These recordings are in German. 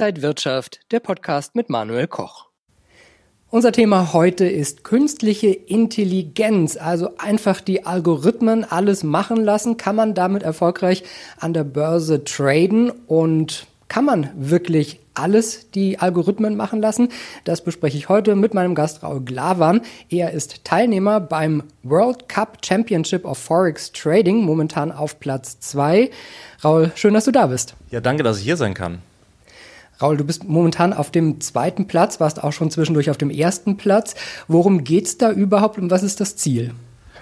Inside Wirtschaft, der Podcast mit Manuel Koch. Unser Thema heute ist künstliche Intelligenz, also einfach die Algorithmen alles machen lassen. Kann man damit erfolgreich an der Börse traden und kann man wirklich alles die Algorithmen machen lassen? Das bespreche ich heute mit meinem Gast Raul Glavan. Er ist Teilnehmer beim World Cup Championship of Forex Trading, momentan auf Platz zwei. Raul, schön, dass du da bist. Ja, danke, dass ich hier sein kann. Raul, du bist momentan auf dem zweiten Platz, warst auch schon zwischendurch auf dem ersten Platz. Worum geht's da überhaupt und was ist das Ziel?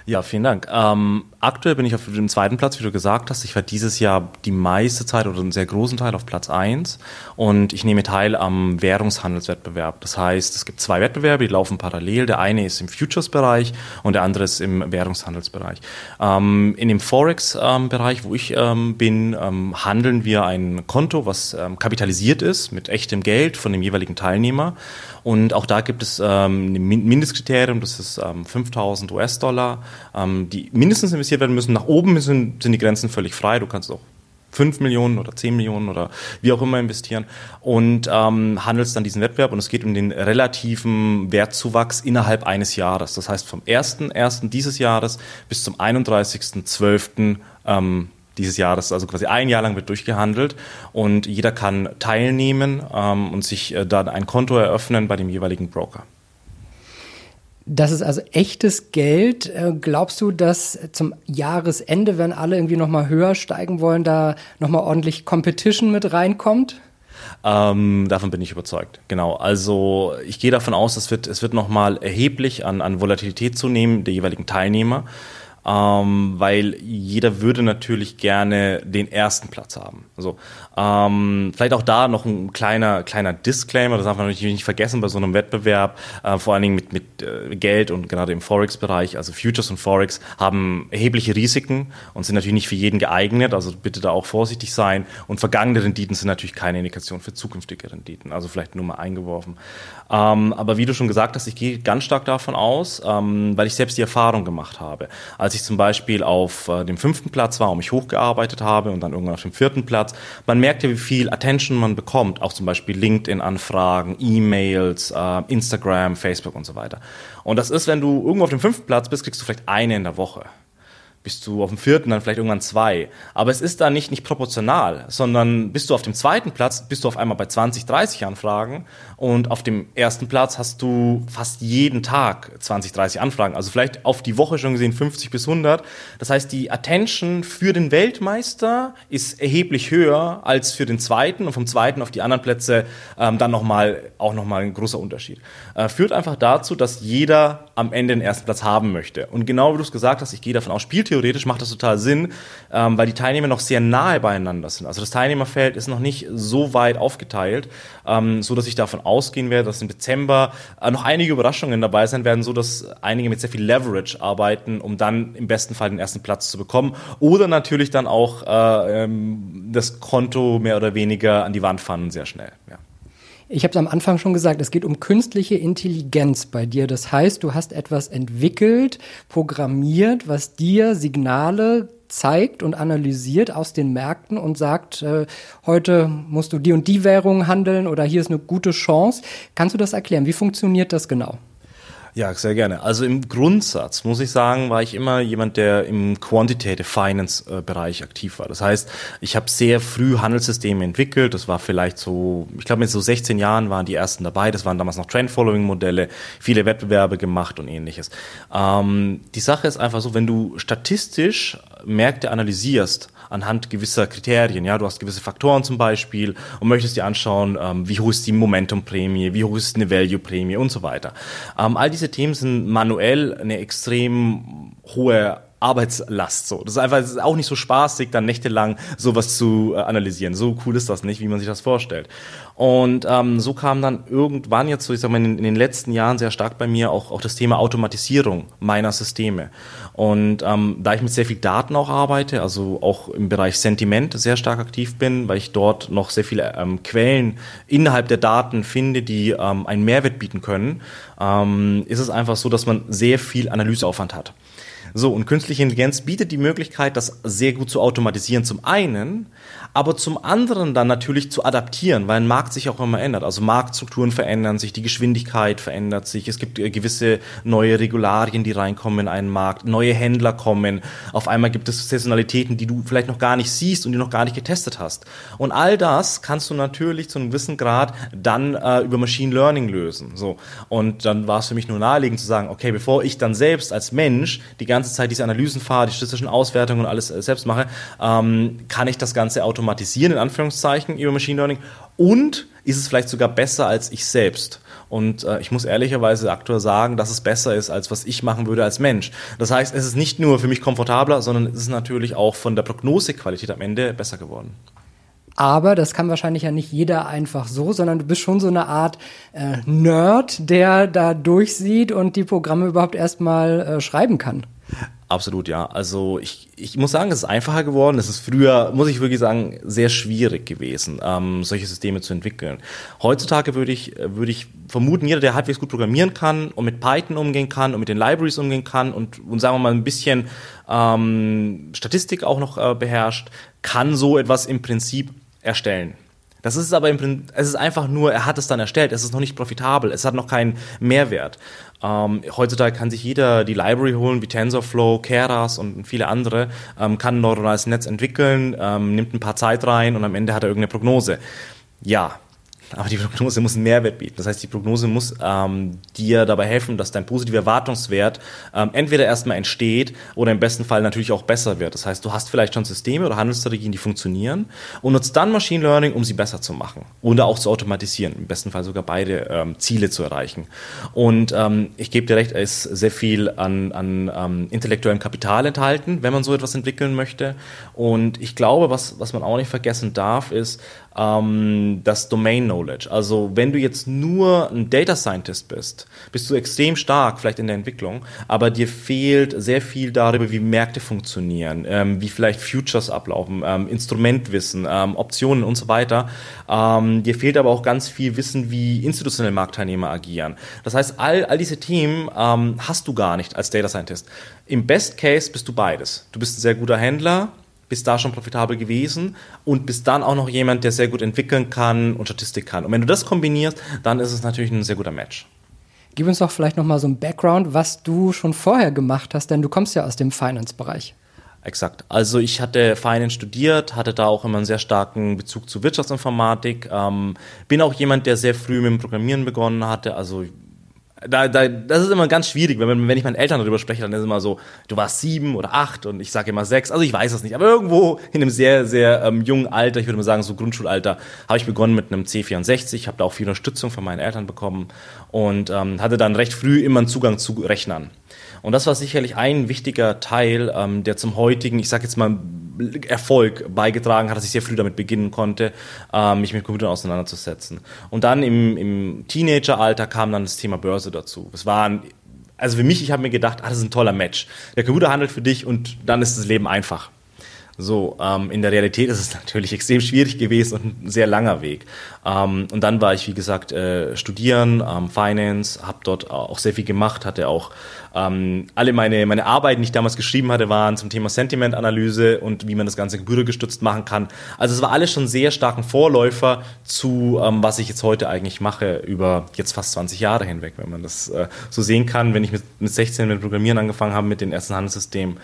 Ja, vielen Dank. Ähm, aktuell bin ich auf dem zweiten Platz, wie du gesagt hast. Ich war dieses Jahr die meiste Zeit oder einen sehr großen Teil auf Platz eins und ich nehme teil am Währungshandelswettbewerb. Das heißt, es gibt zwei Wettbewerbe, die laufen parallel. Der eine ist im Futures-Bereich und der andere ist im Währungshandelsbereich. Ähm, in dem Forex-Bereich, wo ich ähm, bin, ähm, handeln wir ein Konto, was ähm, kapitalisiert ist mit echtem Geld von dem jeweiligen Teilnehmer. Und auch da gibt es ähm, ein Mindestkriterium, das ist 5000 US-Dollar ähm, die mindestens investiert werden müssen. Nach oben sind, sind die Grenzen völlig frei. Du kannst auch 5 Millionen oder 10 Millionen oder wie auch immer investieren und ähm, handelst dann diesen Wettbewerb und es geht um den relativen Wertzuwachs innerhalb eines Jahres. Das heißt vom 1.1. dieses Jahres bis zum 31.12. Ähm, dieses Jahres, also quasi ein Jahr lang wird durchgehandelt und jeder kann teilnehmen ähm, und sich äh, dann ein Konto eröffnen bei dem jeweiligen Broker. Das ist also echtes Geld. Äh, glaubst du, dass zum Jahresende, wenn alle irgendwie nochmal höher steigen wollen, da nochmal ordentlich Competition mit reinkommt? Ähm, davon bin ich überzeugt. Genau. Also ich gehe davon aus, es wird, es wird nochmal erheblich an, an Volatilität zunehmen der jeweiligen Teilnehmer ähm, weil jeder würde natürlich gerne den ersten Platz haben. Also ähm, vielleicht auch da noch ein kleiner kleiner Disclaimer, das darf man natürlich nicht vergessen bei so einem Wettbewerb, äh, vor allen Dingen mit mit äh, Geld und gerade im Forex-Bereich, also Futures und Forex haben erhebliche Risiken und sind natürlich nicht für jeden geeignet. Also bitte da auch vorsichtig sein. Und vergangene Renditen sind natürlich keine Indikation für zukünftige Renditen. Also vielleicht nur mal eingeworfen. Ähm, aber wie du schon gesagt hast, ich gehe ganz stark davon aus, ähm, weil ich selbst die Erfahrung gemacht habe. Als ich zum Beispiel auf äh, dem fünften Platz war und mich hochgearbeitet habe und dann irgendwann auf dem vierten Platz, man merkt ja, wie viel Attention man bekommt, auch zum Beispiel LinkedIn-Anfragen, E-Mails, äh, Instagram, Facebook und so weiter. Und das ist, wenn du irgendwo auf dem fünften Platz bist, kriegst du vielleicht eine in der Woche bist du auf dem vierten, dann vielleicht irgendwann zwei. Aber es ist da nicht, nicht proportional, sondern bist du auf dem zweiten Platz, bist du auf einmal bei 20, 30 Anfragen und auf dem ersten Platz hast du fast jeden Tag 20, 30 Anfragen. Also vielleicht auf die Woche schon gesehen 50 bis 100. Das heißt, die Attention für den Weltmeister ist erheblich höher als für den zweiten und vom zweiten auf die anderen Plätze ähm, dann nochmal, auch nochmal ein großer Unterschied. Äh, führt einfach dazu, dass jeder am Ende den ersten Platz haben möchte. Und genau wie du es gesagt hast, ich gehe davon aus, Spieltheorie theoretisch macht das total Sinn, ähm, weil die Teilnehmer noch sehr nahe beieinander sind. Also das Teilnehmerfeld ist noch nicht so weit aufgeteilt, ähm, so dass ich davon ausgehen werde, dass im Dezember äh, noch einige Überraschungen dabei sein werden, so dass einige mit sehr viel Leverage arbeiten, um dann im besten Fall den ersten Platz zu bekommen oder natürlich dann auch äh, ähm, das Konto mehr oder weniger an die Wand fahren sehr schnell. Ja. Ich habe es am Anfang schon gesagt, es geht um künstliche Intelligenz bei dir. Das heißt, du hast etwas entwickelt, programmiert, was dir Signale zeigt und analysiert aus den Märkten und sagt, äh, heute musst du die und die Währung handeln oder hier ist eine gute Chance. Kannst du das erklären? Wie funktioniert das genau? Ja, sehr gerne. Also im Grundsatz muss ich sagen, war ich immer jemand, der im Quantitative Finance äh, Bereich aktiv war. Das heißt, ich habe sehr früh Handelssysteme entwickelt. Das war vielleicht so, ich glaube mit so 16 Jahren waren die ersten dabei. Das waren damals noch Trend-Following-Modelle, viele Wettbewerbe gemacht und ähnliches. Ähm, die Sache ist einfach so, wenn du statistisch Märkte analysierst, anhand gewisser Kriterien. Ja, du hast gewisse Faktoren zum Beispiel und möchtest dir anschauen, ähm, wie hoch ist die Momentum-Prämie, wie hoch ist eine Value-Prämie und so weiter. Ähm, all diese Themen sind manuell eine extrem hohe Arbeitslast so. Das ist einfach das ist auch nicht so spaßig, dann nächtelang sowas zu äh, analysieren. So cool ist das nicht, wie man sich das vorstellt. Und ähm, so kam dann irgendwann jetzt so, ich sag mal, in, in, den letzten Jahren sehr stark bei mir auch, auch das Thema Automatisierung meiner Systeme. Und ähm, da ich mit sehr viel Daten auch arbeite, also auch im Bereich Sentiment sehr stark aktiv bin, weil ich dort noch sehr viele ähm, Quellen innerhalb der Daten finde, die ähm, einen Mehrwert bieten können, ähm, ist es einfach so, dass man sehr viel Analyseaufwand hat. So, und künstliche Intelligenz bietet die Möglichkeit, das sehr gut zu automatisieren. Zum einen, aber zum anderen dann natürlich zu adaptieren, weil ein Markt sich auch immer ändert. Also Marktstrukturen verändern sich, die Geschwindigkeit verändert sich, es gibt äh, gewisse neue Regularien, die reinkommen in einen Markt, neue Händler kommen, auf einmal gibt es Saisonalitäten, die du vielleicht noch gar nicht siehst und die noch gar nicht getestet hast. Und all das kannst du natürlich zu einem gewissen Grad dann äh, über Machine Learning lösen. So. Und dann war es für mich nur naheliegend zu sagen, okay, bevor ich dann selbst als Mensch die ganze Zeit diese Analysen fahre, die statistischen Auswertungen und alles äh, selbst mache, ähm, kann ich das Ganze automatisieren, in Anführungszeichen, über Machine Learning. Und ist es vielleicht sogar besser als ich selbst. Und äh, ich muss ehrlicherweise aktuell sagen, dass es besser ist, als was ich machen würde als Mensch. Das heißt, es ist nicht nur für mich komfortabler, sondern es ist natürlich auch von der Prognosequalität am Ende besser geworden. Aber das kann wahrscheinlich ja nicht jeder einfach so, sondern du bist schon so eine Art äh, Nerd, der da durchsieht und die Programme überhaupt erstmal äh, schreiben kann. Absolut, ja. Also ich, ich muss sagen, es ist einfacher geworden. Es ist früher, muss ich wirklich sagen, sehr schwierig gewesen, ähm, solche Systeme zu entwickeln. Heutzutage würde ich, würde ich vermuten, jeder, der halbwegs gut programmieren kann und mit Python umgehen kann und mit den Libraries umgehen kann und, und sagen wir mal ein bisschen ähm, Statistik auch noch äh, beherrscht, kann so etwas im Prinzip erstellen. Das ist aber im Prinzip, es ist einfach nur, er hat es dann erstellt, es ist noch nicht profitabel, es hat noch keinen Mehrwert. Ähm, heutzutage kann sich jeder die Library holen, wie TensorFlow, Keras und viele andere, ähm, kann ein neuronales Netz entwickeln, ähm, nimmt ein paar Zeit rein und am Ende hat er irgendeine Prognose. Ja, aber die Prognose muss einen Mehrwert bieten. Das heißt, die Prognose muss ähm, dir dabei helfen, dass dein positiver Erwartungswert ähm, entweder erstmal entsteht oder im besten Fall natürlich auch besser wird. Das heißt, du hast vielleicht schon Systeme oder Handelsstrategien, die funktionieren und nutzt dann Machine Learning, um sie besser zu machen oder auch zu automatisieren. Im besten Fall sogar beide ähm, Ziele zu erreichen. Und ähm, ich gebe dir recht, es ist sehr viel an, an ähm, intellektuellem Kapital enthalten, wenn man so etwas entwickeln möchte. Und ich glaube, was, was man auch nicht vergessen darf, ist, ähm, das Domain Knowledge. Also wenn du jetzt nur ein Data Scientist bist, bist du extrem stark vielleicht in der Entwicklung, aber dir fehlt sehr viel darüber, wie Märkte funktionieren, ähm, wie vielleicht Futures ablaufen, ähm, Instrumentwissen, ähm, Optionen und so weiter. Ähm, dir fehlt aber auch ganz viel Wissen, wie institutionelle Marktteilnehmer agieren. Das heißt, all, all diese Themen ähm, hast du gar nicht als Data Scientist. Im Best Case bist du beides. Du bist ein sehr guter Händler, bist da schon profitabel gewesen und bist dann auch noch jemand, der sehr gut entwickeln kann und Statistik kann. Und wenn du das kombinierst, dann ist es natürlich ein sehr guter Match. Gib uns doch vielleicht noch mal so ein Background, was du schon vorher gemacht hast, denn du kommst ja aus dem Finance-Bereich. Exakt. Also ich hatte Finance studiert, hatte da auch immer einen sehr starken Bezug zu Wirtschaftsinformatik. Ähm, bin auch jemand, der sehr früh mit dem Programmieren begonnen hatte. Also da, da, das ist immer ganz schwierig, wenn, wenn ich meinen Eltern darüber spreche, dann ist immer so, du warst sieben oder acht und ich sage immer sechs. Also ich weiß es nicht, aber irgendwo in einem sehr, sehr ähm, jungen Alter, ich würde mal sagen so Grundschulalter, habe ich begonnen mit einem C64, habe da auch viel Unterstützung von meinen Eltern bekommen und ähm, hatte dann recht früh immer einen Zugang zu Rechnern. Und das war sicherlich ein wichtiger Teil, ähm, der zum heutigen, ich sage jetzt mal, Erfolg beigetragen hat, dass ich sehr früh damit beginnen konnte, ähm, mich mit Computern auseinanderzusetzen. Und dann im, im Teenageralter kam dann das Thema Börse dazu. Es war ein, also für mich, ich habe mir gedacht, ah, das ist ein toller Match. Der Computer handelt für dich und dann ist das Leben einfach. So, ähm, in der Realität ist es natürlich extrem schwierig gewesen und ein sehr langer Weg. Ähm, und dann war ich, wie gesagt, äh, studieren, ähm, Finance, habe dort auch sehr viel gemacht, hatte auch ähm, alle meine, meine Arbeiten, die ich damals geschrieben hatte, waren zum Thema Sentimentanalyse und wie man das Ganze gebührengestützt machen kann. Also es war alles schon sehr starken Vorläufer zu, ähm, was ich jetzt heute eigentlich mache, über jetzt fast 20 Jahre hinweg, wenn man das äh, so sehen kann, wenn ich mit, mit 16 mit Programmieren angefangen habe, mit den ersten Handelssystemen.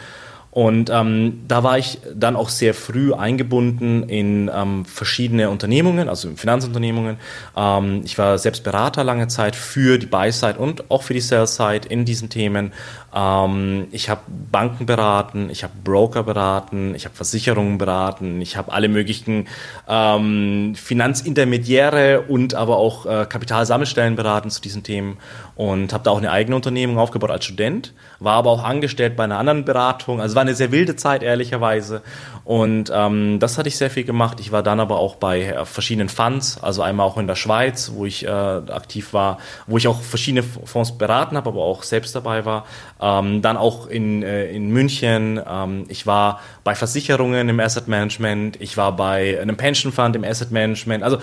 Und ähm, da war ich dann auch sehr früh eingebunden in ähm, verschiedene Unternehmungen, also in Finanzunternehmungen. Ähm, ich war selbst Berater lange Zeit für die Buy-Side und auch für die Sell-Side in diesen Themen. Ähm, ich habe Banken beraten, ich habe Broker beraten, ich habe Versicherungen beraten, ich habe alle möglichen ähm, Finanzintermediäre und aber auch äh, Kapitalsammelstellen beraten zu diesen Themen und habe da auch eine eigene Unternehmung aufgebaut als Student, war aber auch angestellt bei einer anderen Beratung. Also war eine sehr wilde Zeit ehrlicherweise und ähm, das hatte ich sehr viel gemacht. Ich war dann aber auch bei äh, verschiedenen Funds, also einmal auch in der Schweiz, wo ich äh, aktiv war, wo ich auch verschiedene Fonds beraten habe, aber auch selbst dabei war. Ähm, dann auch in, äh, in München. Ähm, ich war bei Versicherungen im Asset Management. Ich war bei einem Pension Fund im Asset Management. Also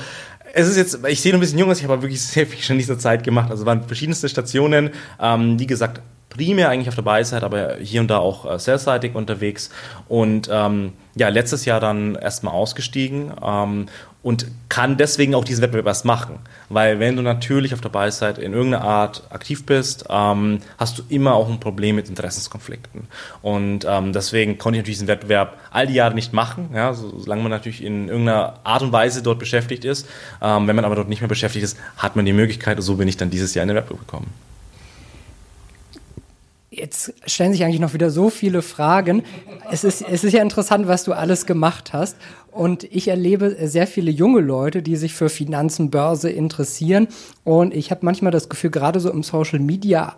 es ist jetzt, ich sehe noch ein bisschen jung aus, ich habe wirklich sehr viel schon in dieser Zeit gemacht. Also waren verschiedenste Stationen. Ähm, wie gesagt, primär eigentlich auf der Buy-Side, aber hier und da auch äh, sell-seitig unterwegs und ähm, ja, letztes Jahr dann erstmal ausgestiegen ähm, und kann deswegen auch diesen Wettbewerb erst machen. Weil wenn du natürlich auf der Buy-Side in irgendeiner Art aktiv bist, ähm, hast du immer auch ein Problem mit Interessenskonflikten. Und ähm, deswegen konnte ich natürlich diesen Wettbewerb all die Jahre nicht machen, ja, solange man natürlich in irgendeiner Art und Weise dort beschäftigt ist. Ähm, wenn man aber dort nicht mehr beschäftigt ist, hat man die Möglichkeit, und so bin ich dann dieses Jahr in den Wettbewerb gekommen. Jetzt stellen sich eigentlich noch wieder so viele Fragen. Es ist, es ist ja interessant, was du alles gemacht hast. Und ich erlebe sehr viele junge Leute, die sich für Finanzen, Börse interessieren. Und ich habe manchmal das Gefühl, gerade so im Social Media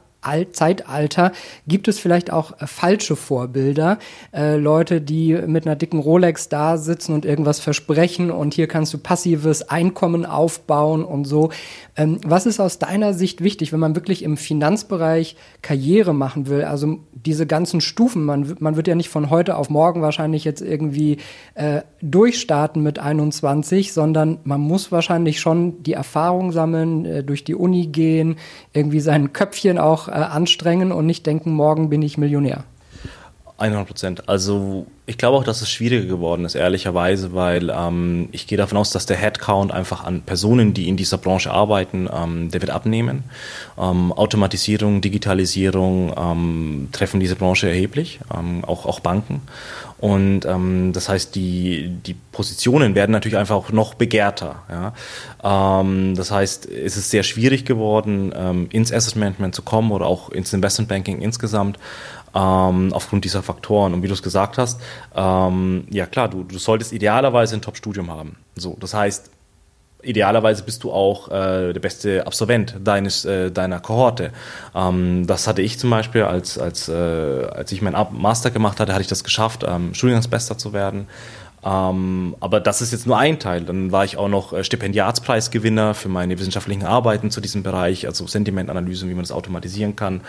Zeitalter gibt es vielleicht auch äh, falsche Vorbilder. Äh, Leute, die mit einer dicken Rolex da sitzen und irgendwas versprechen und hier kannst du passives Einkommen aufbauen und so. Ähm, was ist aus deiner Sicht wichtig, wenn man wirklich im Finanzbereich Karriere machen will? Also diese ganzen Stufen, man, man wird ja nicht von heute auf morgen wahrscheinlich jetzt irgendwie äh, durchstarten mit 21, sondern man muss wahrscheinlich schon die Erfahrung sammeln, äh, durch die Uni gehen, irgendwie sein Köpfchen auch anstrengen und nicht denken, morgen bin ich Millionär. 100 Prozent. Also ich glaube auch, dass es schwieriger geworden ist, ehrlicherweise, weil ähm, ich gehe davon aus, dass der Headcount einfach an Personen, die in dieser Branche arbeiten, ähm, der wird abnehmen. Ähm, Automatisierung, Digitalisierung ähm, treffen diese Branche erheblich, ähm, auch, auch Banken. Und ähm, das heißt, die, die Positionen werden natürlich einfach auch noch begehrter. Ja? Ähm, das heißt, es ist sehr schwierig geworden, ähm, ins Asset Management zu kommen oder auch ins Investment Banking insgesamt ähm, aufgrund dieser Faktoren. Und wie du es gesagt hast, ähm, ja klar, du, du solltest idealerweise ein Top-Studium haben. So, das heißt, idealerweise bist du auch äh, der beste Absolvent deines äh, deiner Kohorte. Ähm, das hatte ich zum Beispiel, als als äh, als ich meinen Master gemacht hatte, hatte ich das geschafft, ähm, Studiengangsbester zu werden. Ähm, aber das ist jetzt nur ein Teil. Dann war ich auch noch äh, Stipendiatspreisgewinner für meine wissenschaftlichen Arbeiten zu diesem Bereich, also Sentimentanalyse, wie man das automatisieren kann.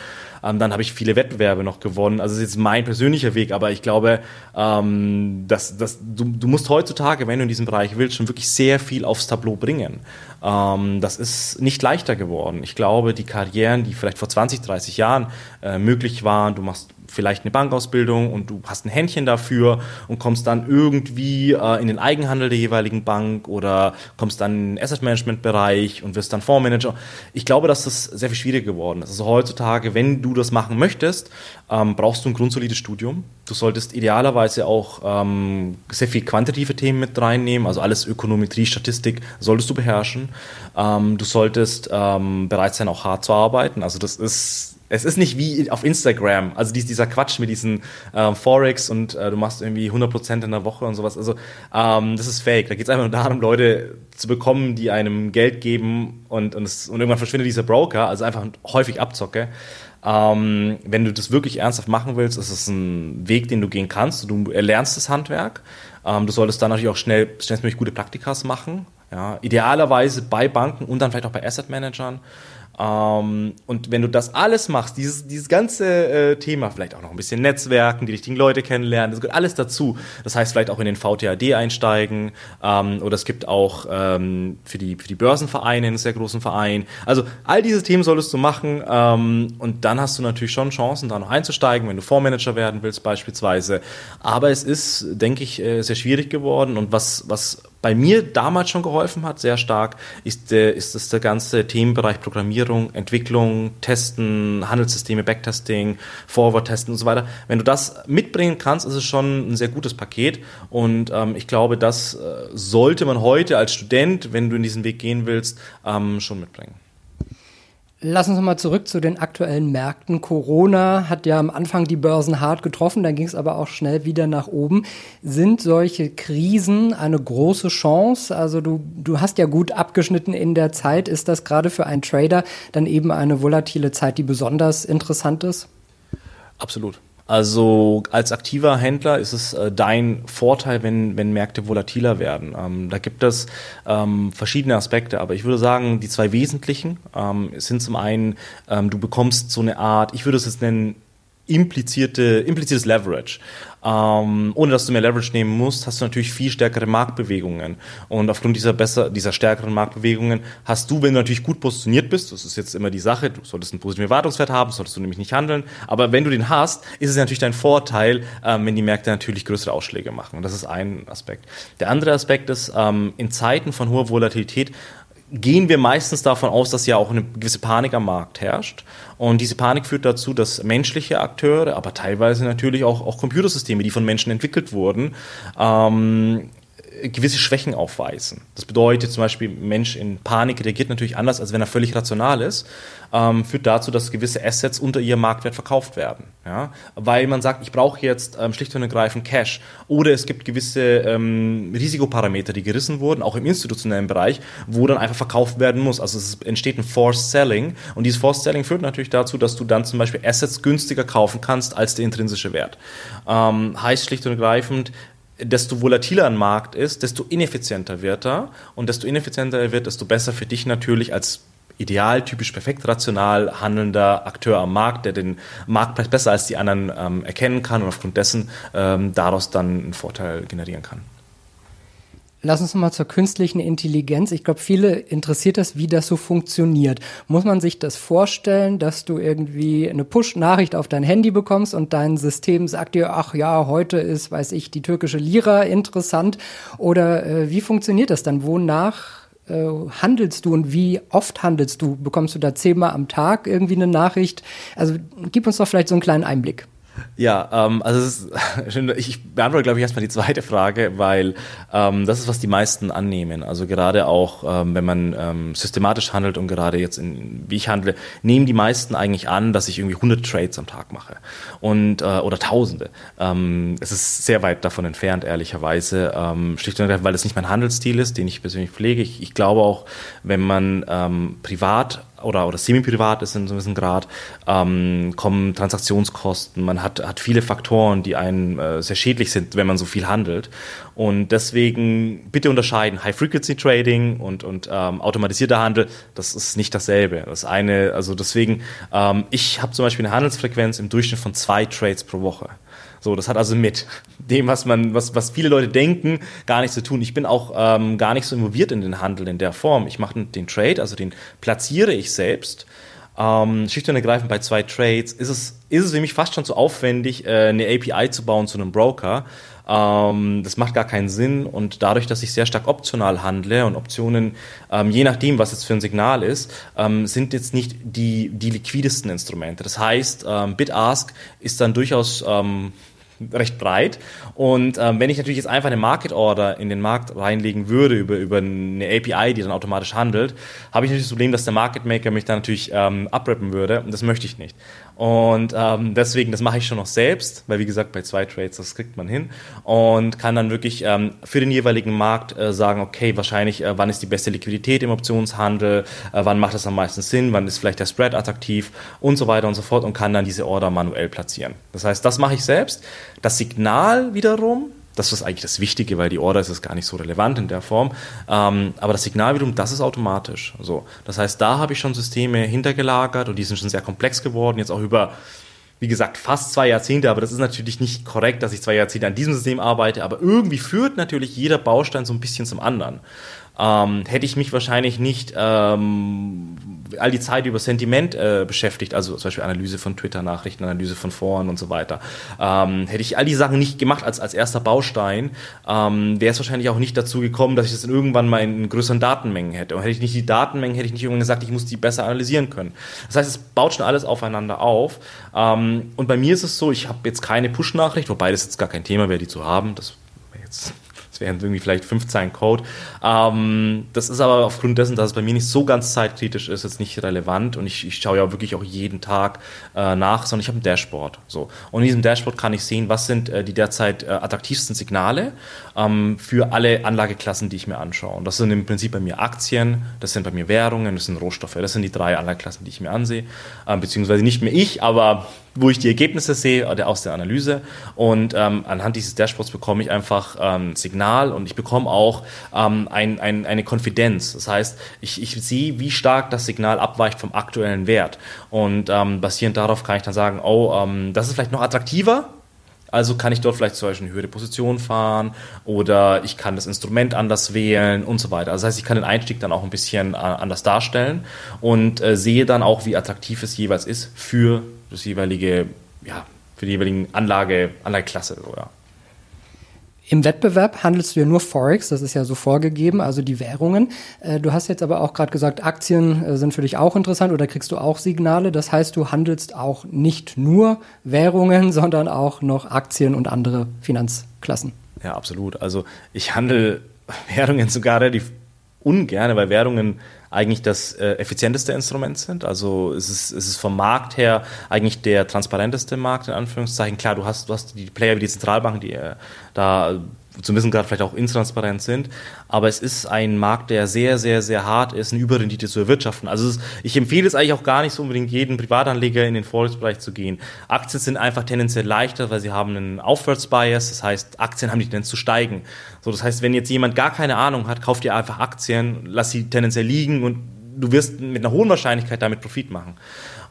Ähm, dann habe ich viele Wettbewerbe noch gewonnen. Also das ist jetzt mein persönlicher Weg, aber ich glaube, ähm, dass, dass du, du musst heutzutage, wenn du in diesem Bereich willst, schon wirklich sehr viel aufs Tableau bringen. Ähm, das ist nicht leichter geworden. Ich glaube, die Karrieren, die vielleicht vor 20, 30 Jahren äh, möglich waren, du machst vielleicht eine Bankausbildung und du hast ein Händchen dafür und kommst dann irgendwie äh, in den Eigenhandel der jeweiligen Bank oder kommst dann in den Asset Management Bereich und wirst dann Fondsmanager. Ich glaube, dass das sehr viel schwieriger geworden ist. Also heutzutage, wenn du das machen möchtest, ähm, brauchst du ein grundsolides Studium. Du solltest idealerweise auch ähm, sehr viel quantitative Themen mit reinnehmen, also alles Ökonometrie, Statistik solltest du beherrschen. Ähm, du solltest ähm, bereit sein, auch hart zu arbeiten. Also das ist es ist nicht wie auf Instagram, also dieser Quatsch mit diesen ähm, Forex und äh, du machst irgendwie 100% in der Woche und sowas. Also ähm, das ist fake. Da geht es einfach nur darum, Leute zu bekommen, die einem Geld geben und, und, es, und irgendwann verschwindet dieser Broker, also einfach häufig Abzocke. Ähm, wenn du das wirklich ernsthaft machen willst, ist es ein Weg, den du gehen kannst. Du erlernst das Handwerk. Ähm, du solltest dann natürlich auch schnell, schnellstmöglich gute Praktikas machen. Ja, idealerweise bei Banken und dann vielleicht auch bei Asset Managern. Ähm, und wenn du das alles machst, dieses, dieses ganze äh, Thema, vielleicht auch noch ein bisschen Netzwerken, die richtigen Leute kennenlernen, das gehört alles dazu. Das heißt, vielleicht auch in den VTAD einsteigen ähm, oder es gibt auch ähm, für, die, für die Börsenvereine einen sehr großen Verein. Also all diese Themen solltest du machen ähm, und dann hast du natürlich schon Chancen, da noch einzusteigen, wenn du Fondsmanager werden willst beispielsweise. Aber es ist, denke ich, äh, sehr schwierig geworden und was, was bei mir damals schon geholfen hat, sehr stark, ist, äh, ist das der ganze Themenbereich Programmierung, Entwicklung, Testen, Handelssysteme, Backtesting, Forward-Testen und so weiter. Wenn du das mitbringen kannst, ist es schon ein sehr gutes Paket. Und ähm, ich glaube, das äh, sollte man heute als Student, wenn du in diesen Weg gehen willst, ähm, schon mitbringen. Lass uns mal zurück zu den aktuellen Märkten. Corona hat ja am Anfang die Börsen hart getroffen, dann ging es aber auch schnell wieder nach oben. Sind solche Krisen eine große Chance? Also du, du hast ja gut abgeschnitten in der Zeit. Ist das gerade für einen Trader dann eben eine volatile Zeit, die besonders interessant ist? Absolut. Also als aktiver Händler ist es äh, dein Vorteil, wenn, wenn Märkte volatiler werden. Ähm, da gibt es ähm, verschiedene Aspekte, aber ich würde sagen, die zwei wesentlichen ähm, sind zum einen, ähm, du bekommst so eine Art, ich würde es jetzt nennen, implizierte, impliziertes Leverage. Ähm, ohne dass du mehr Leverage nehmen musst, hast du natürlich viel stärkere Marktbewegungen. Und aufgrund dieser besser, dieser stärkeren Marktbewegungen hast du, wenn du natürlich gut positioniert bist, das ist jetzt immer die Sache, du solltest einen positiven Erwartungswert haben, solltest du nämlich nicht handeln. Aber wenn du den hast, ist es natürlich dein Vorteil, ähm, wenn die Märkte natürlich größere Ausschläge machen. Das ist ein Aspekt. Der andere Aspekt ist, ähm, in Zeiten von hoher Volatilität gehen wir meistens davon aus, dass ja auch eine gewisse Panik am Markt herrscht. Und diese Panik führt dazu, dass menschliche Akteure, aber teilweise natürlich auch, auch Computersysteme, die von Menschen entwickelt wurden, ähm, gewisse Schwächen aufweisen. Das bedeutet zum Beispiel, Mensch in Panik reagiert natürlich anders, als wenn er völlig rational ist, ähm, führt dazu, dass gewisse Assets unter ihrem Marktwert verkauft werden. Ja? Weil man sagt, ich brauche jetzt ähm, schlicht und ergreifend Cash. Oder es gibt gewisse ähm, Risikoparameter, die gerissen wurden, auch im institutionellen Bereich, wo dann einfach verkauft werden muss. Also es entsteht ein Forced Selling und dieses Forced Selling führt natürlich dazu, dass du dann zum Beispiel Assets günstiger kaufen kannst als der intrinsische Wert. Ähm, heißt schlicht und ergreifend, desto volatiler ein Markt ist, desto ineffizienter wird er. Und desto ineffizienter er wird, desto besser für dich natürlich als ideal, typisch perfekt rational handelnder Akteur am Markt, der den Marktpreis besser als die anderen ähm, erkennen kann und aufgrund dessen ähm, daraus dann einen Vorteil generieren kann. Lass uns mal zur künstlichen Intelligenz. Ich glaube, viele interessiert das, wie das so funktioniert. Muss man sich das vorstellen, dass du irgendwie eine Push-Nachricht auf dein Handy bekommst und dein System sagt dir, ach ja, heute ist, weiß ich, die türkische Lira interessant? Oder äh, wie funktioniert das dann? Wonach äh, handelst du und wie oft handelst du? Bekommst du da zehnmal am Tag irgendwie eine Nachricht? Also gib uns doch vielleicht so einen kleinen Einblick. Ja, ähm, also ist, ich beantworte, glaube ich, erstmal die zweite Frage, weil ähm, das ist, was die meisten annehmen. Also gerade auch, ähm, wenn man ähm, systematisch handelt und gerade jetzt, in, wie ich handle, nehmen die meisten eigentlich an, dass ich irgendwie 100 Trades am Tag mache und äh, oder Tausende. Ähm, es ist sehr weit davon entfernt, ehrlicherweise, ähm, schlicht und ergreifend, weil das nicht mein Handelsstil ist, den ich persönlich pflege. Ich, ich glaube auch, wenn man ähm, privat oder, oder semi-privat ist in so einem Grad, ähm, kommen Transaktionskosten, man hat, hat viele Faktoren, die einen äh, sehr schädlich sind, wenn man so viel handelt. Und deswegen bitte unterscheiden High-Frequency-Trading und, und ähm, automatisierter Handel, das ist nicht dasselbe. Das eine, also deswegen, ähm, ich habe zum Beispiel eine Handelsfrequenz im Durchschnitt von zwei Trades pro Woche. So, das hat also mit dem, was man, was, was viele Leute denken, gar nichts zu tun. Ich bin auch ähm, gar nicht so involviert in den Handel in der Form. Ich mache den Trade, also den platziere ich selbst. Ähm, schlicht und ergreifend bei zwei Trades ist es, ist es für mich fast schon zu aufwendig, äh, eine API zu bauen zu einem Broker. Ähm, das macht gar keinen Sinn und dadurch, dass ich sehr stark optional handle und Optionen, ähm, je nachdem, was jetzt für ein Signal ist, ähm, sind jetzt nicht die, die liquidesten Instrumente. Das heißt, ähm, Bid-Ask ist dann durchaus ähm, recht breit. Und ähm, wenn ich natürlich jetzt einfach eine Market Order in den Markt reinlegen würde über, über eine API, die dann automatisch handelt, habe ich natürlich das Problem, dass der Market Maker mich dann natürlich ähm, abrappen würde und das möchte ich nicht. Und ähm, deswegen, das mache ich schon noch selbst, weil wie gesagt, bei zwei Trades, das kriegt man hin und kann dann wirklich ähm, für den jeweiligen Markt äh, sagen, okay, wahrscheinlich, äh, wann ist die beste Liquidität im Optionshandel, äh, wann macht das am meisten Sinn, wann ist vielleicht der Spread attraktiv und so weiter und so fort und kann dann diese Order manuell platzieren. Das heißt, das mache ich selbst. Das Signal wiederum, das ist eigentlich das Wichtige, weil die Order ist gar nicht so relevant in der Form. Ähm, aber das Signal wiederum, das ist automatisch. So, das heißt, da habe ich schon Systeme hintergelagert und die sind schon sehr komplex geworden, jetzt auch über wie gesagt, fast zwei Jahrzehnte, aber das ist natürlich nicht korrekt, dass ich zwei Jahrzehnte an diesem System arbeite, aber irgendwie führt natürlich jeder Baustein so ein bisschen zum anderen ähm, hätte ich mich wahrscheinlich nicht ähm, all die Zeit über Sentiment äh, beschäftigt, also zum Beispiel Analyse von Twitter-Nachrichten, Analyse von Foren und so weiter. Ähm, hätte ich all die Sachen nicht gemacht als, als erster Baustein, ähm, wäre es wahrscheinlich auch nicht dazu gekommen, dass ich das irgendwann mal in größeren Datenmengen hätte. Und hätte ich nicht die Datenmengen, hätte ich nicht irgendwann gesagt, ich muss die besser analysieren können. Das heißt, es baut schon alles aufeinander auf. Ähm, und bei mir ist es so, ich habe jetzt keine Push-Nachricht, wobei das jetzt gar kein Thema wäre, die zu haben. Das jetzt das wären irgendwie vielleicht fünf Zeilen Code. Ähm, das ist aber aufgrund dessen, dass es bei mir nicht so ganz zeitkritisch ist, jetzt nicht relevant. Und ich, ich schaue ja wirklich auch jeden Tag äh, nach, sondern ich habe ein Dashboard. So. Und in diesem Dashboard kann ich sehen, was sind äh, die derzeit äh, attraktivsten Signale ähm, für alle Anlageklassen, die ich mir anschaue. Und das sind im Prinzip bei mir Aktien, das sind bei mir Währungen, das sind Rohstoffe. Das sind die drei Anlageklassen, die ich mir ansehe. Ähm, beziehungsweise nicht mehr ich, aber wo ich die Ergebnisse sehe aus der Analyse. Und ähm, anhand dieses Dashboards bekomme ich einfach ähm, Signal und ich bekomme auch ähm, ein, ein, eine Konfidenz. Das heißt, ich, ich sehe, wie stark das Signal abweicht vom aktuellen Wert. Und ähm, basierend darauf kann ich dann sagen, oh, ähm, das ist vielleicht noch attraktiver Also kann ich dort vielleicht zum Beispiel eine höhere Position fahren oder ich kann das Instrument anders wählen und so weiter. Also das heißt, ich kann den Einstieg dann auch ein bisschen äh, anders darstellen und äh, sehe dann auch, wie attraktiv es jeweils ist für das jeweilige, ja, für die jeweiligen Anlage, Anlageklasse. So, ja. Im Wettbewerb handelst du ja nur Forex, das ist ja so vorgegeben, also die Währungen. Äh, du hast jetzt aber auch gerade gesagt, Aktien äh, sind für dich auch interessant oder kriegst du auch Signale. Das heißt, du handelst auch nicht nur Währungen, sondern auch noch Aktien und andere Finanzklassen. Ja, absolut. Also ich handle Währungen sogar relativ ungern, weil Währungen eigentlich das äh, effizienteste Instrument sind. Also es ist, es ist vom Markt her eigentlich der transparenteste Markt, in Anführungszeichen. Klar, du hast, du hast die Player wie die Zentralbanken, die äh, da zum Wissen gerade vielleicht auch intransparent sind. Aber es ist ein Markt, der sehr, sehr, sehr hart ist, eine Überrendite zu erwirtschaften. Also ist, ich empfehle es eigentlich auch gar nicht so unbedingt jedem Privatanleger in den Forex-Bereich zu gehen. Aktien sind einfach tendenziell leichter, weil sie haben einen Aufwärtsbias. Das heißt, Aktien haben die Tendenz zu steigen. So, das heißt, wenn jetzt jemand gar keine Ahnung hat, kauft ihr einfach Aktien, lass sie tendenziell liegen und du wirst mit einer hohen Wahrscheinlichkeit damit Profit machen.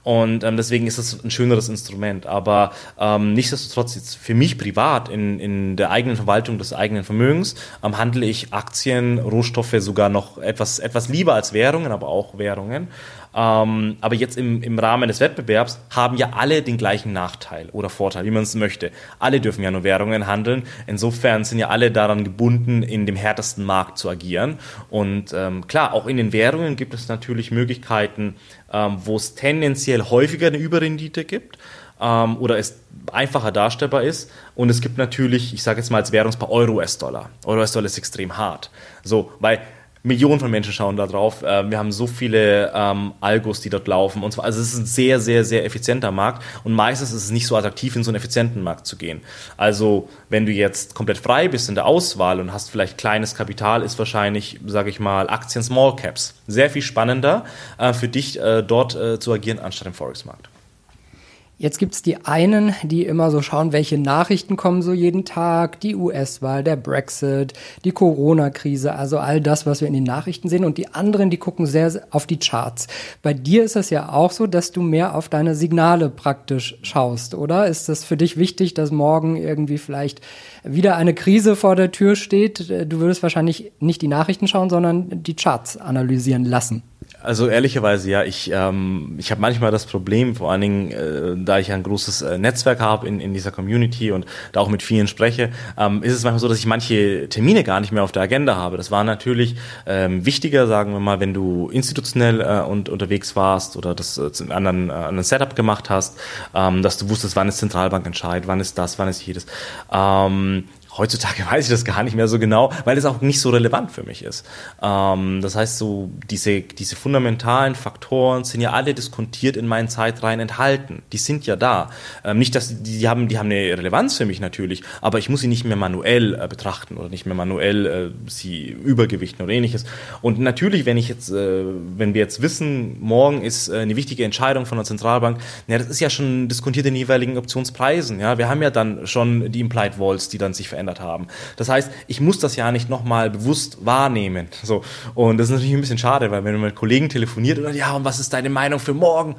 Und ähm, deswegen ist es ein schöneres Instrument. Aber ähm, nichtsdestotrotz jetzt für mich privat in, in der eigenen Verwaltung des eigenen Vermögens ähm, handle ich Aktien, Rohstoffe sogar noch etwas, etwas lieber als Währungen, aber auch Währungen. Ähm, aber jetzt im, im Rahmen des Wettbewerbs haben ja alle den gleichen Nachteil oder Vorteil, wie man es möchte. Alle dürfen ja nur Währungen handeln. Insofern sind ja alle daran gebunden, in dem härtesten Markt zu agieren. Und ähm, klar, auch in den Währungen gibt es natürlich Möglichkeiten, ähm, wo es tendenziell häufiger eine Überrendite gibt ähm, oder es einfacher darstellbar ist. Und es gibt natürlich, ich sage jetzt mal als Währungspaar Euro-US-Dollar. Euro-US-Dollar ist extrem hart. So, weil Millionen von Menschen schauen da drauf. Äh, wir haben so viele ähm, Algos, die dort laufen. Und zwar, also es ist ein sehr, sehr, sehr effizienter Markt. Und meistens ist es nicht so attraktiv, in so einen effizienten Markt zu gehen. Also, wenn du jetzt komplett frei bist in der Auswahl und hast vielleicht kleines Kapital, ist wahrscheinlich, sage ich mal, Aktien Small Caps sehr viel spannender äh, für dich, äh, dort äh, zu agieren, anstatt im Forex-Markt. Jetzt gibt es die einen, die immer so schauen, welche Nachrichten kommen so jeden Tag, die US-Wahl, der Brexit, die Corona-Krise, also all das, was wir in den Nachrichten sehen. Und die anderen, die gucken sehr auf die Charts. Bei dir ist es ja auch so, dass du mehr auf deine Signale praktisch schaust, oder? Ist das für dich wichtig, dass morgen irgendwie vielleicht wieder eine Krise vor der Tür steht? Du würdest wahrscheinlich nicht die Nachrichten schauen, sondern die Charts analysieren lassen. Also ehrlicherweise ja, ich, ähm, ich habe manchmal das Problem, vor allen Dingen, äh, da ich ein großes äh, Netzwerk habe in, in dieser Community und da auch mit vielen spreche, ähm, ist es manchmal so, dass ich manche Termine gar nicht mehr auf der Agenda habe. Das war natürlich ähm, wichtiger, sagen wir mal, wenn du institutionell äh, und unterwegs warst oder das äh, in anderen, äh, anderen Setup gemacht hast, ähm, dass du wusstest, wann ist Zentralbank entscheidet, wann ist das, wann ist jedes. Ähm, Heutzutage weiß ich das gar nicht mehr so genau, weil es auch nicht so relevant für mich ist. Ähm, das heißt, so diese, diese fundamentalen Faktoren sind ja alle diskontiert in meinen Zeitreihen enthalten. Die sind ja da. Ähm, nicht, dass die, die, haben, die haben eine Relevanz für mich natürlich, aber ich muss sie nicht mehr manuell äh, betrachten oder nicht mehr manuell äh, sie übergewichten oder ähnliches. Und natürlich, wenn ich jetzt, äh, wenn wir jetzt wissen, morgen ist äh, eine wichtige Entscheidung von der Zentralbank, ja, das ist ja schon diskontiert in jeweiligen Optionspreisen. Ja, wir haben ja dann schon die Implied Walls, die dann sich verändern verändert haben. Das heißt, ich muss das ja nicht nochmal bewusst wahrnehmen. So. Und das ist natürlich ein bisschen schade, weil wenn man mit Kollegen telefoniert und ja, und was ist deine Meinung für morgen?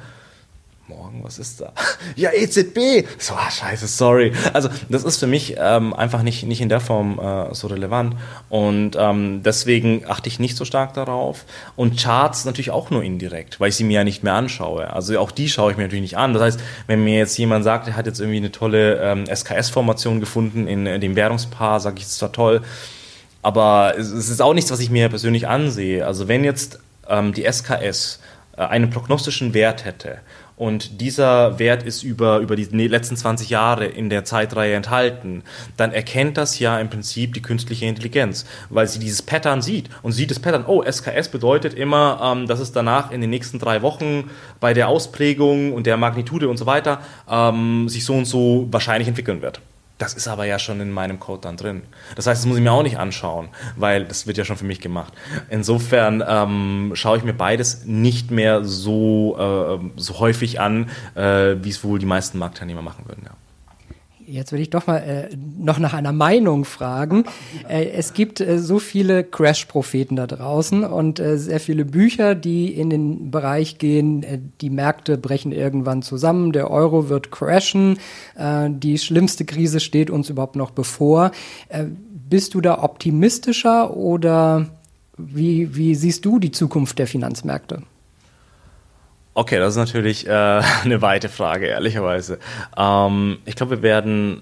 Morgen, was ist da? Ja, EZB! So, ah, scheiße, sorry. Also, das ist für mich ähm, einfach nicht, nicht in der Form äh, so relevant. Und ähm, deswegen achte ich nicht so stark darauf. Und Charts natürlich auch nur indirekt, weil ich sie mir ja nicht mehr anschaue. Also auch die schaue ich mir natürlich nicht an. Das heißt, wenn mir jetzt jemand sagt, er hat jetzt irgendwie eine tolle ähm, SKS-Formation gefunden in, in dem Währungspaar, sage ich, ist zwar toll. Aber es, es ist auch nichts, was ich mir persönlich ansehe. Also wenn jetzt ähm, die SKS äh, einen prognostischen Wert hätte und dieser Wert ist über, über die ne, letzten 20 Jahre in der Zeitreihe enthalten, dann erkennt das ja im Prinzip die künstliche Intelligenz, weil sie dieses Pattern sieht und sieht das Pattern, oh, SKS bedeutet immer, ähm, dass es danach in den nächsten drei Wochen bei der Ausprägung und der Magnitude und so weiter ähm, sich so und so wahrscheinlich entwickeln wird. Das ist aber ja schon in meinem Code dann drin. Das heißt, das muss ich mir auch nicht anschauen, weil das wird ja schon für mich gemacht. Insofern ähm, schaue ich mir beides nicht mehr so, äh, so häufig an, äh, wie es wohl die meisten Marktteilnehmer machen würden. Ja. Jetzt will ich doch mal äh, noch nach einer Meinung fragen. Äh, es gibt äh, so viele Crash-Propheten da draußen und äh, sehr viele Bücher, die in den Bereich gehen, äh, die Märkte brechen irgendwann zusammen, der Euro wird crashen, äh, die schlimmste Krise steht uns überhaupt noch bevor. Äh, bist du da optimistischer oder wie, wie siehst du die Zukunft der Finanzmärkte? Okay, das ist natürlich äh, eine weite Frage, ehrlicherweise. Ähm, ich glaube, wir werden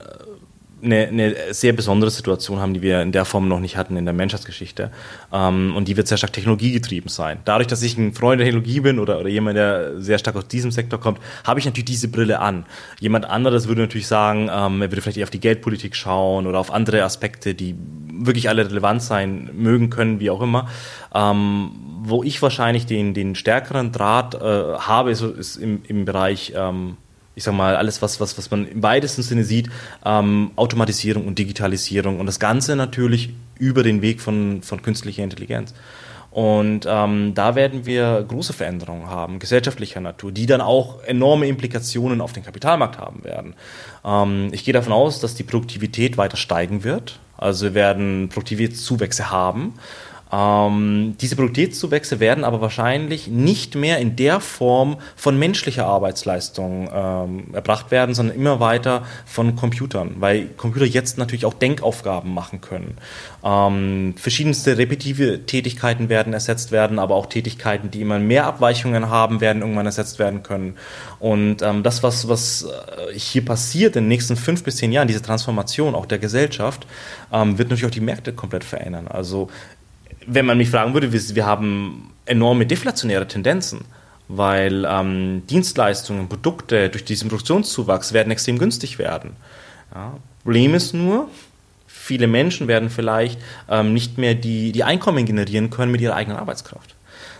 eine, eine, sehr besondere Situation haben, die wir in der Form noch nicht hatten in der Menschheitsgeschichte. Ähm, und die wird sehr stark technologiegetrieben sein. Dadurch, dass ich ein Freund der Technologie bin oder, oder jemand, der sehr stark aus diesem Sektor kommt, habe ich natürlich diese Brille an. Jemand anderes würde natürlich sagen, ähm, er würde vielleicht eher auf die Geldpolitik schauen oder auf andere Aspekte, die wirklich alle relevant sein mögen können, wie auch immer. Ähm, wo ich wahrscheinlich den, den stärkeren Draht äh, habe, ist, ist im, im Bereich ähm, ich sag mal, alles, was, was, was man im weitesten Sinne sieht, ähm, Automatisierung und Digitalisierung und das Ganze natürlich über den Weg von, von künstlicher Intelligenz. Und ähm, da werden wir große Veränderungen haben, gesellschaftlicher Natur, die dann auch enorme Implikationen auf den Kapitalmarkt haben werden. Ähm, ich gehe davon aus, dass die Produktivität weiter steigen wird. Also wir werden Produktivitätszuwächse haben. Ähm, diese Produktivitätszuwächse werden aber wahrscheinlich nicht mehr in der Form von menschlicher Arbeitsleistung ähm, erbracht werden, sondern immer weiter von Computern, weil Computer jetzt natürlich auch Denkaufgaben machen können. Ähm, verschiedenste repetitive Tätigkeiten werden ersetzt werden, aber auch Tätigkeiten, die immer mehr Abweichungen haben, werden irgendwann ersetzt werden können. Und ähm, das, was, was äh, hier passiert in den nächsten fünf bis zehn Jahren, diese Transformation auch der Gesellschaft, ähm, wird natürlich auch die Märkte komplett verändern. Also wenn man mich fragen würde, wir, haben enorme deflationäre Tendenzen, weil ähm, Dienstleistungen, Produkte durch diesen Produktionszuwachs werden extrem günstig werden. Ja. Problem ist nur, viele Menschen werden vielleicht ähm, nicht mehr die, die Einkommen generieren können mit ihrer eigenen Arbeitskraft.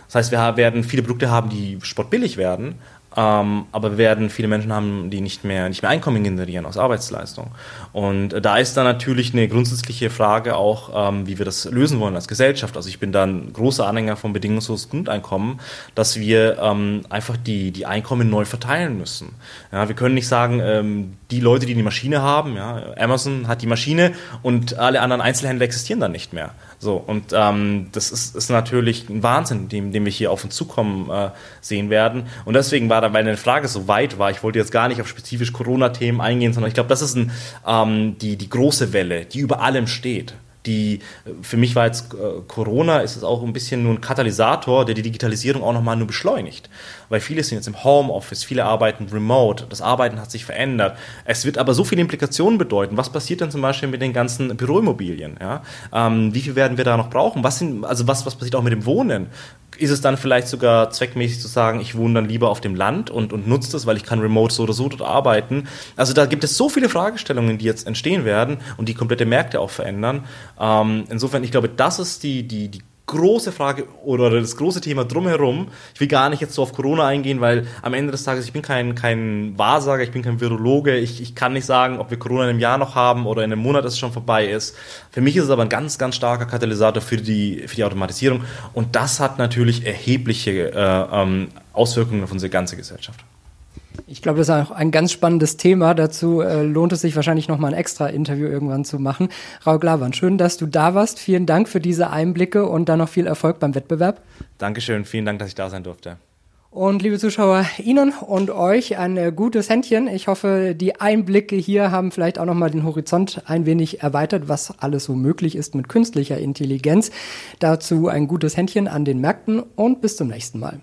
Das heißt, wir werden viele Produkte haben, die sportbillig werden, ähm, aber wir werden viele Menschen haben, die nicht mehr, nicht mehr Einkommen generieren aus Arbeitsleistung. Und äh, da ist dann natürlich eine grundsätzliche Frage auch, ähm, wie wir das lösen wollen als Gesellschaft. Also ich bin dann großer Anhänger von bedingungsloses Grundeinkommen, dass wir ähm, einfach die, die Einkommen neu verteilen müssen. Ja, wir können nicht sagen, ähm, die Leute, die die Maschine haben, ja, Amazon hat die Maschine und alle anderen Einzelhändler existieren dann nicht mehr. So, und ähm, das ist, ist natürlich ein Wahnsinn, dem, dem wir hier auf uns zukommen äh, sehen werden. Und deswegen war da, weil eine Frage so weit war, ich wollte jetzt gar nicht auf spezifisch Corona-Themen eingehen, sondern ich glaube, das ist ein, ähm, die, die große Welle, die über allem steht die für mich war jetzt äh, Corona ist es auch ein bisschen nur ein Katalysator, der die Digitalisierung auch nochmal nur beschleunigt. Weil viele sind jetzt im Homeoffice, viele arbeiten remote, das Arbeiten hat sich verändert. Es wird aber so viele Implikationen bedeuten. Was passiert denn zum Beispiel mit den ganzen Büroimmobilien? Ja? Ähm, wie viel werden wir da noch brauchen? Was sind, also was, was passiert auch mit dem Wohnen? ist es dann vielleicht sogar zweckmäßig zu sagen, ich wohne dann lieber auf dem Land und, und nutze das, weil ich kann remote so oder so dort arbeiten. Also da gibt es so viele Fragestellungen, die jetzt entstehen werden und die komplette Märkte auch verändern. Ähm, insofern, ich glaube, das ist die, die, die große Frage oder das große Thema drumherum. Ich will gar nicht jetzt so auf Corona eingehen, weil am Ende des Tages, ich bin kein, kein Wahrsager, ich bin kein Virologe, ich, ich kann nicht sagen, ob wir Corona in einem Jahr noch haben oder in einem Monat, dass es schon vorbei ist. Für mich ist es aber ein ganz, ganz starker Katalysator für die, für die Automatisierung und das hat natürlich erhebliche äh, ähm, Auswirkungen auf unsere ganze Gesellschaft. Ich glaube, das ist auch ein ganz spannendes Thema. Dazu äh, lohnt es sich wahrscheinlich noch mal ein extra Interview irgendwann zu machen. Raul Glavan, schön, dass du da warst. Vielen Dank für diese Einblicke und dann noch viel Erfolg beim Wettbewerb. Dankeschön, vielen Dank, dass ich da sein durfte. Und liebe Zuschauer, Ihnen und euch ein äh, gutes Händchen. Ich hoffe, die Einblicke hier haben vielleicht auch nochmal den Horizont ein wenig erweitert, was alles so möglich ist mit künstlicher Intelligenz. Dazu ein gutes Händchen an den Märkten und bis zum nächsten Mal.